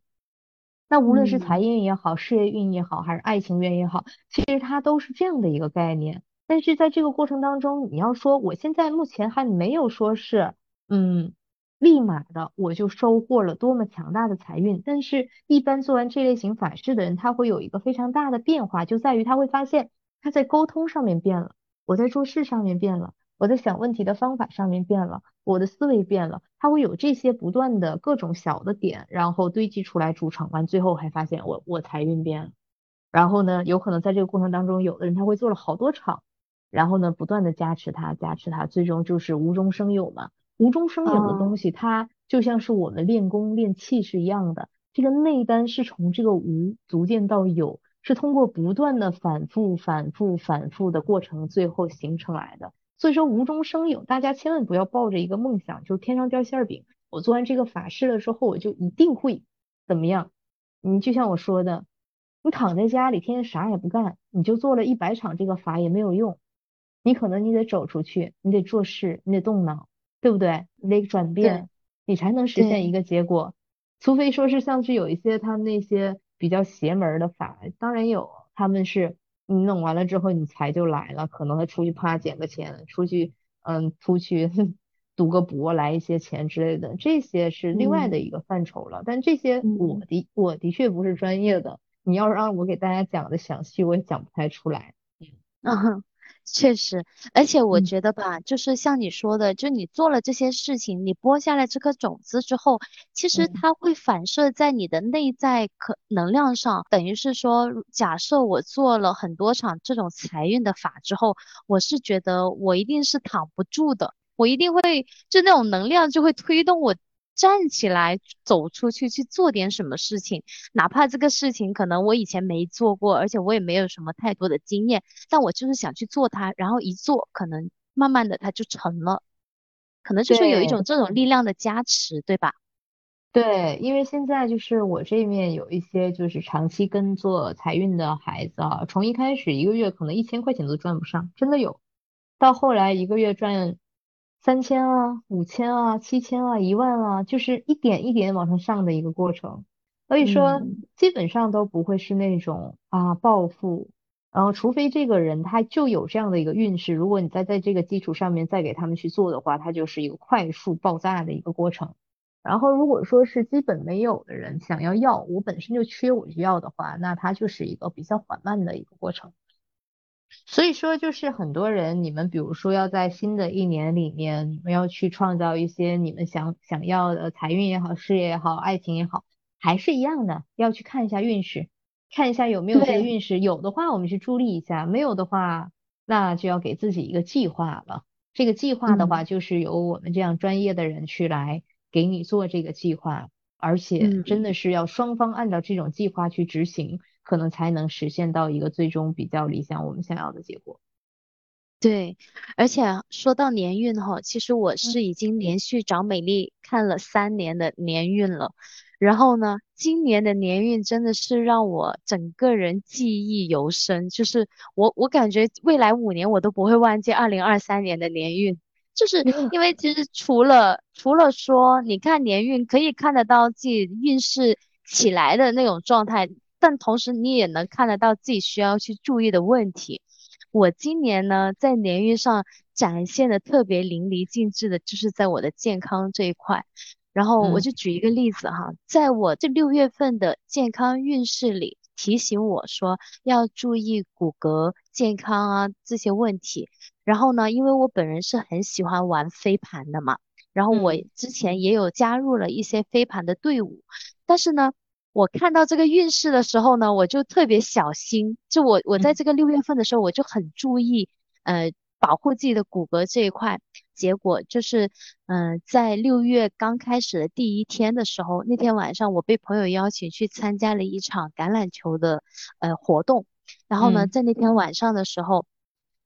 那无论是财嗯运也好，事业运也好，还是爱情运也好，其实它都是这样的一个概念。但是在这个过程当中，你要说我现在目前还没有说是，嗯，立马的我就收获了多么强大的财运。但是，一般做完这类型法事的人，他会有一个非常大的变化，就在于他会发现他在沟通上面变了，我在做事上面变了，我在想问题的方法上面变了，我的思维变了，它会有这些不断的各种小的点，然后堆积出来组成完，最后还发现我我财运变了。然后呢，有可能在这个过程当中，有的人他会做了好多场，然后呢，不断的加持他，加持他，最终就是无中生有嘛。无中生有的东哦西，它就像是我们练功练气是一样的。这个内丹是从这个无逐渐到有，是通过不断的反复、反复、反复的过程，最后形成来的。所以说无中生有，大家千万不要抱着一个梦想，就是天上掉馅儿饼。我做完这个法事了之后，我就一定会怎么样？你就像我说的，你躺在家里天天啥也不干，你就做了一百场这个法也没有用。你可能你得走出去，你得做事，你得动脑，对不对？你得转变，你才能实现一，个结果。除非说是像是有一些他们那些比较邪门儿的法，当然有，他们是你弄完了之后你财就来了，可能他出去啪捡个钱，出去嗯出去赌个博来一些钱之类的，这些是另外的嗯一个范畴了。但这些我嗯。的我的确不是专业的，你要让我给大家讲的详细，我也讲不太出来。嗯，确实，而且我觉得吧，就是像你说的，就你做了这些事情，你播下来这颗种子之后，其实它会反射在你的内在可能量上。等于是说，假设我做了很多场这种财运的法之后，我是觉得我一定是躺不住的，我一定会就那种能量就会推动我。站起来，走出去去做点什么事情，哪怕这个事情可能我以前没做过，而且我也没有什么太多的经验，但我就是想去做它，然后一做，可能慢慢的它就成了，可能就是有一种这种力量的加持，对吧？对，因为现在就是我这面有一些就是长期跟做财运的孩子啊，从一开始一个月可能一千块钱都赚不上，真的有，到后来一个月赚。三千啊，五千啊，七千啊，一万啊，就是一点一点往上上的一个过程。所以说，基本上都不会是那种啊暴富，然后除非这个人他就有这样的一个运势，如果你再在这个基础上面再给他们去做的话，它就是一个快速爆炸的一个过程。然后如果说是基本没有的人想要要，我本身就缺我就要的话，那它就是一个比较缓慢的一个过程。所以说，就是很多人，你们比如说要在新的一年里面，你们要去创造一些你们想想要的财运也好，事业也好，爱情也好，还是一样的，要去看一下运势，看一下有没有这个运势，有的话我们去助力一下，没有的话，那就要给自己一个计划了。这个计划的话，就是由我们这样专业的人去来给你做这个计划，而且真的是要双方按照这种计划去执行。可能才能实现到一个最终比较理想我们想要的结果。对，而且说到年运哈，其实我是已经连续找美丽看了三年的年运了。然后呢，今年的年运真的是让我整个人记忆犹深，就是我我感觉未来五年我都不会忘记二零二三年的年运，就是因为其实除了除了说你看年运可以看得到自己运势起来的那种状态。但同时，你也能看得到自己需要去注意的问题。我今年呢，在年运上展现的特别淋漓尽致的，就是在我的健康这一块。然后我就举一个例子哈，在我这六月份的健康运势里，提醒我说要注意骨骼健康啊这些问题。然后呢，因为我本人是很喜欢玩飞盘的嘛，然后我之前也有加入了一些飞盘的队伍，但是呢。我看到这个运势的时候呢，我就特别小心。就我我在这个六月份的时候，我就很注意，呃，保护自己的骨骼这一块。结果就是，嗯，在六月刚开始的第一天的时候，那天晚上我被朋友邀请去参加了一场橄榄球的呃活动。然后呢，在那天晚上的时候，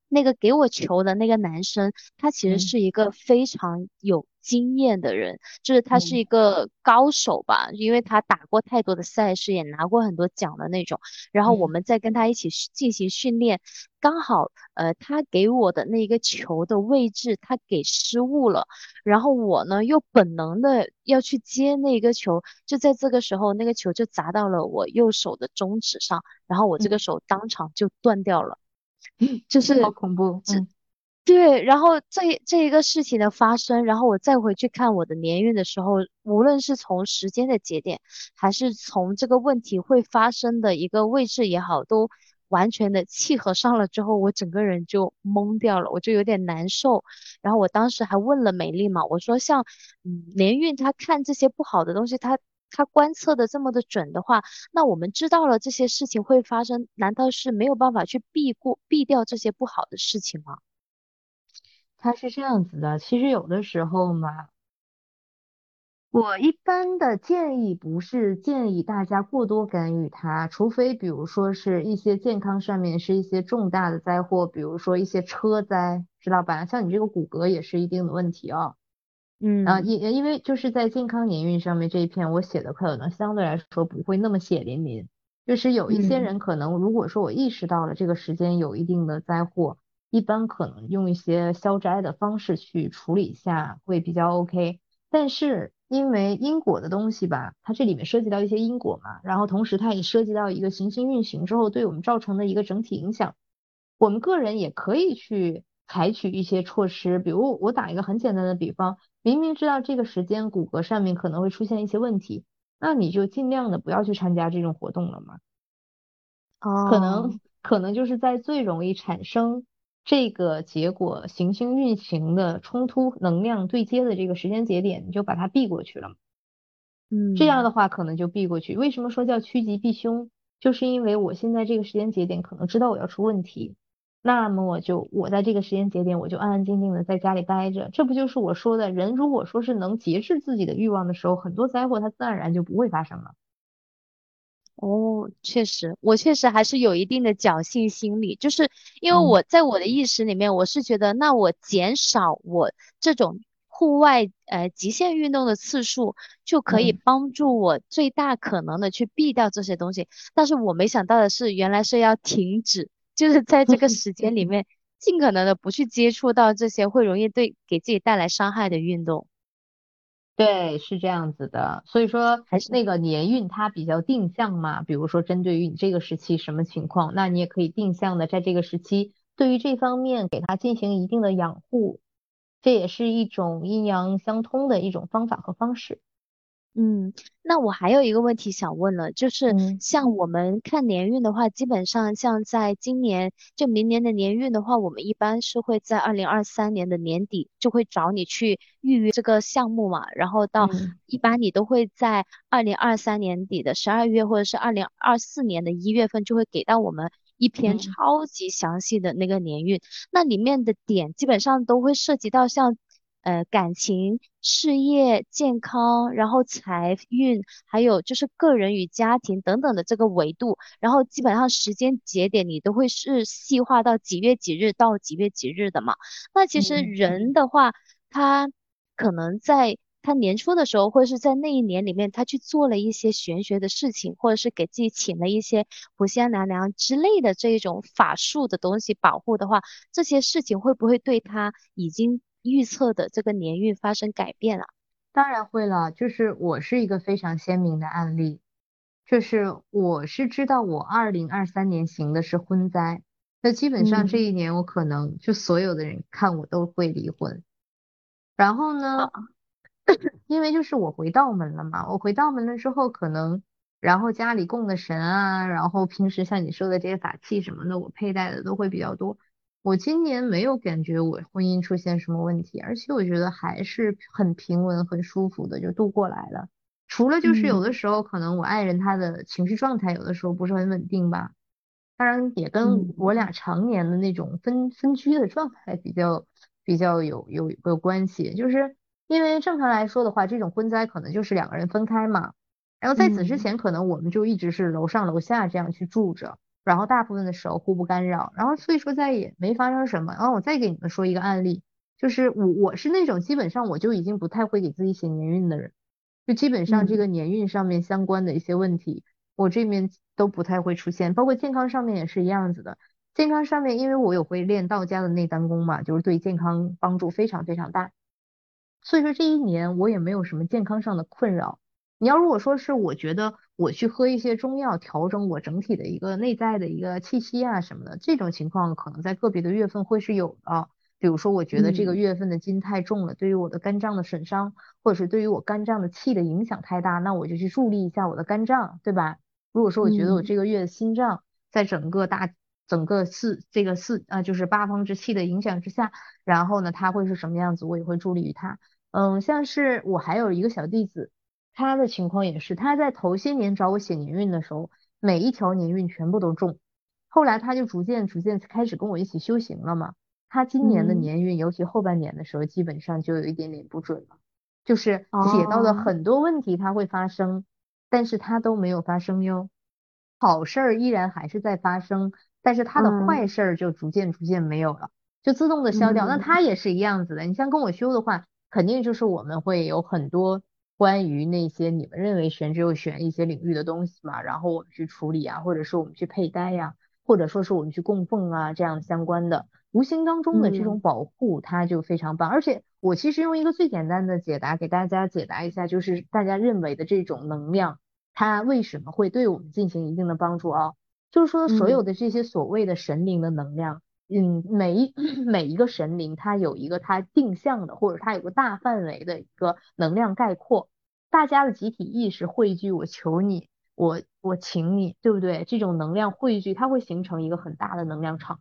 那个给我球的那个男生，他其实是一个非常有。经验的人，就是他是一个高手吧，因为他打过太多的赛事，也拿过很多奖的那种。然后我们在跟他一起进行训练，刚好呃，他给我的那一个球的位置他给失误了，然后我呢又本能的要去接那个球，就在这个时候，那个球就砸到了我右手的中指上，然后我这个手当场就断掉了，就是好恐怖，嗯。对，然后这这一个事情的发生，然后我再回去看我的年运的时候，无论是从时间的节点，还是从这个问题会发生的一个位置也好，都完全的契合上了之后，我整个人就懵掉了，我就有点难受。然后我当时还问了美丽嘛，我说像嗯年运他看这些不好的东西，他他观测的这么的准的话，那我们知道了这些事情会发生，难道是没有办法去避过避掉这些不好的事情吗？它是这样子的，其实有的时候嘛，我一般的建议不是建议大家过多干预它，除非比如说是一些健康上面是一些重大的灾祸，比如说一些车灾，知道吧？像你这个骨骼也是一定的问题哦。嗯，啊，因因为就是在健康年运上面这一篇，我写的可能相对来说不会那么血淋淋，就是有一些人可能如果说我意识到了这个时间有一定的灾祸。一般可能用一些消灾的方式去处理一下会比较 OK，但是因为因果的东西吧，它这里面涉及到一些因果嘛，然后同时它也涉及到一个行星运行之后对我们造成的一个整体影响，我们个人也可以去采取一些措施，比如我打一个很简单的比方，明明知道这个时间骨骼上面可能会出现一些问题，那你就尽量的不要去参加这种活动了嘛，哦，可能可能就是在最容易产生。这个结果行星运行的冲突能量对接的这个时间节点，你就把它避过去了。嗯，这样的话可能就避过去。为什么说叫趋吉避凶？就是因为我现在这个时间节点可能知道我要出问题，那么我就我在这个时间节点我就安安静静的在家里待着。这不就是我说的人如果说是能节制自己的欲望的时候，很多灾祸它自然而然就不会发生了。哦，确实，我确实还是有一定的侥幸心理，就是因为我在我的意识里面，我是觉得，那我减少我这种户外呃极限运动的次数，就可以帮助我最大可能的去避掉这些东西。但是我没想到的是，原来是要停止，就是在这个时间里 面，尽可能的不去接触到这些会容易对给自己带来伤害的运动。对，是这样子的，所以说还是那个年运它比较定向嘛，比如说针对于你这个时期什么情况，那你也可以定向的在这个时期对于这方面给它进行一定的养护，这也是一种阴阳相通的一种方法和方式。嗯，那我还有一个问题想问了，就是像我们看年运的话，基本上像在今年就明年的年运的话，我们一般是会在二零二三年的年底就会找你去预约这个项目嘛，然后到一般你都会在二零二三年底的十二月或者是二零二四年的一月份就会给到我们一篇超级详细的那个年运，那里面的点基本上都会涉及到像。呃，感情、事业、健康，然后财运，还有就是个人与家庭等等的这个维度，然后基本上时间节点你都会是细化到几月几日到几月几日的嘛。那其实人的话，他可能在他年初的时候，或者是在那一年里面，他去做了一些玄学的事情，或者是给自己请了一些狐仙娘娘之类的这一种法术的东西保护的话，这些事情会不会对他已经？预测的这个年运发生改变了，当然会了。就是我是一个非常鲜明的案例，就是我是知道我二零二三年行的是婚灾，那基本上这一年我可能就所有的人看我都会离婚。然后呢，因为就是我回道门了嘛，我回道门了之后，可能然后家里供的神啊，然后平时像你说的这些法器什么的，我佩戴的都会比较多。我今年没有感觉我婚姻出现什么问题，而且我觉得还是很平稳、很舒服的就度过来了。除了就是有的时候可能我爱人他的情绪状态有的时候不是很稳定吧，当然也跟我俩常年的那种分分居的状态比较比较有有有关系。就是因为正常来说的话，这种婚灾可能就是两个人分开嘛，然后在此之前可能我们就一直是楼上楼下这样去住着。然后大部分的时候互不干扰，然后所以说再也没发生什么。然后我再给你们说一个案例，就是我我是那种基本上我就已经不太会给自己写年运的人，就基本上这个年运上面相关的一些问题，我这边都不太会出现，包括健康上面也是一样子的。健康上面，因为我有会练道家的内丹功嘛，就是对健康帮助非常非常大，所以说这一年我也没有什么健康上的困扰。你要如果说是我觉得我去喝一些中药调整我整体的一个内在的一个气息啊什么的，这种情况可能在个别的月份会是有的。比如说我觉得这个月份的金太重了，对于我的肝脏的损伤，或者是对于我肝脏的气的影响太大，那我就去助力一下我的肝脏，对吧？如果说我觉得我这个月的心脏在整个大整个四这个四啊就是八方之气的影响之下，然后呢它会是什么样子，我也会助力于它。嗯，像是我还有一个小弟子。他的情况也是，他在头些年找我写年运的时候，每一条年运全部都中。后来他就逐渐逐渐开始跟我一起修行了嘛。他今年的年运，尤其后半年的时候，基本上就有一点点不准了，就是写到的很多问题它会发生，但是他都没有发生哟。好事儿依然还是在发生，但是他的坏事儿就逐渐逐渐没有了，就自动的消掉。那他也是一样子的，你像跟我修的话，肯定就是我们会有很多。关于那些你们认为玄之又玄一些领域的东西嘛，然后我们去处理啊，或者是我们去佩戴呀，或者说是我们去供奉啊，这样相关的，无形当中的这种保护，它就非常棒。而且我其实用一个最简单的解答给大家解答一下，就是大家认为的这种能量，它为什么会对我们进行一定的帮助啊？就是说所有的这些所谓的神灵的能量。嗯，嗯每一 每一个神灵，它有一个它定向的，或者它有个大范围的一个能量概括，大家的集体意识汇聚，我求你，我我请你，对不对？这种能量汇聚，它会形成一个很大的能量场。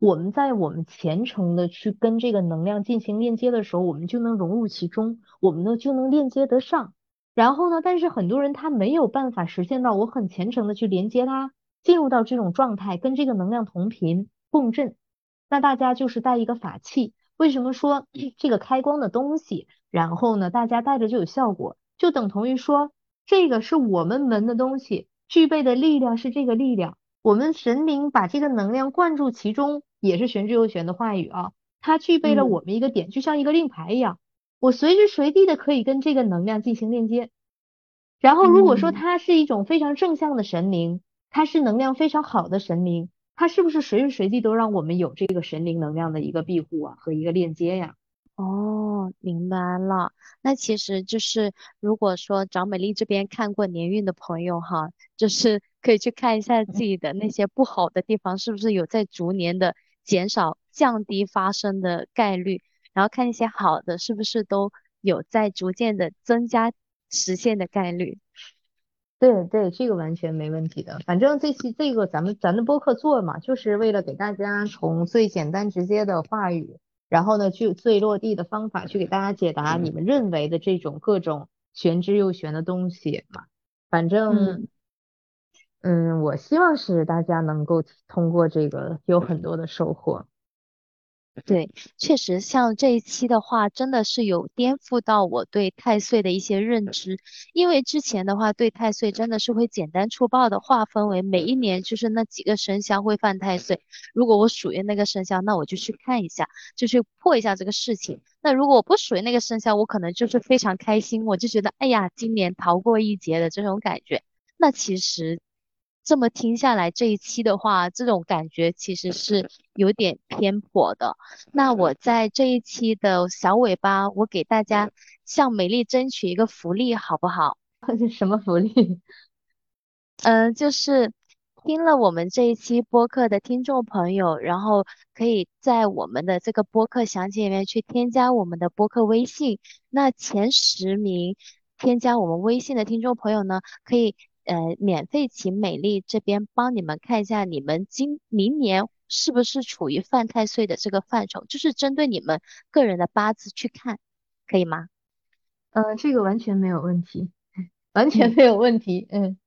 我们在我们虔诚的去跟这个能量进行链接的时候，我们就能融入其中，我们呢就能链接得上。然后呢，但是很多人他没有办法实现到我很虔诚的去连接它，进入到这种状态，跟这个能量同频共振。那大家就是带一个法器，为什么说 这个开光的东西，然后呢大家带着就有效果，就等同于说这个是我们门的东西，具备的力量是这个力量。我们神灵把这个能量灌注其中，也是玄之又玄的话语啊。它具备了我们一个点，就像一个令牌一样，我随时随地的可以跟这个能量进行链接。然后如果说它是一种非常正向的神灵，它是能量非常好的神灵，它是不是随时随地都让我们有这个神灵能量的一个庇护啊和一个链接呀？哦，明白了。那其实就是，如果说找美丽这边看过年运的朋友哈，就是 可以去看一下自己的那些不好的地方，是不是有在逐年的减少、降低发生的概率，然后看一些好的，是不是都有在逐渐的增加实现的概率。对对，这个完全没问题的。反正这期这个咱们咱的播客做嘛，就是为了给大家从最简单直接的话语。然后呢，去最落地的方法去给大家解答你们认为的这种各种玄之又玄的东西嘛。反正，嗯，我希望是大家能够通过这个有很多的收获。对，确实，像这一期的话，真的是有颠覆到我对太岁的一些认知。因为之前的话，对太岁真的是会简单粗暴的划分为每一年就是那几个生肖会犯太岁。如果我属于那个生肖，那我就去看一下，就去破一下这个事情。那如果我不属于那个生肖，我可能就是非常开心，我就觉得哎呀，今年逃过一劫的这种感觉。那其实。这么听下来，这一期的话，这种感觉其实是有点偏颇的。那我在这一期的小尾巴，我给大家向美丽争取一个福利，好不好？什么福利？嗯，就是听了我们这一期播客的听众朋友，然后可以在我们的这个播客详情里面去添加我们的播客微信。那前十名添加我们微信的听众朋友呢，可以。呃，免费请美丽这边帮你们看一下，你们今明年是不是处于犯太岁的这个范畴？就是针对你们个人的八字去看，可以吗？嗯，这个完全没有问题，完全没有问题。嗯，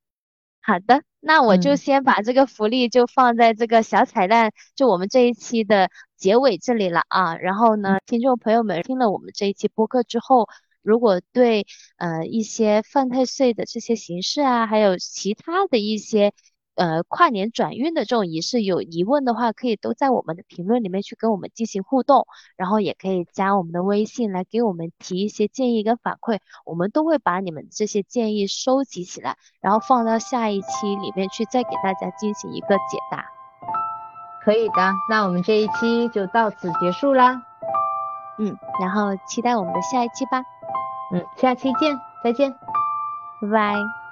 好的，那我就先把这个福利就放在这个小彩蛋，就我们这一期的结尾这里了啊。然后呢，听众朋友们听了我们这一期播客之后。如果对呃一些犯太岁的这些形式啊，还有其他的一些呃跨年转运的这种仪式有疑问的话，可以都在我们的评论里面去跟我们进行互动，然后也可以加我们的微信来给我们提一些建议跟反馈，我们都会把你们这些建议收集起来，然后放到下一期里面去再给大家进行一个解答。可以的，那我们这一期就到此结束啦。嗯，然后期待我们的下一期吧。嗯，下期见，再见，拜拜。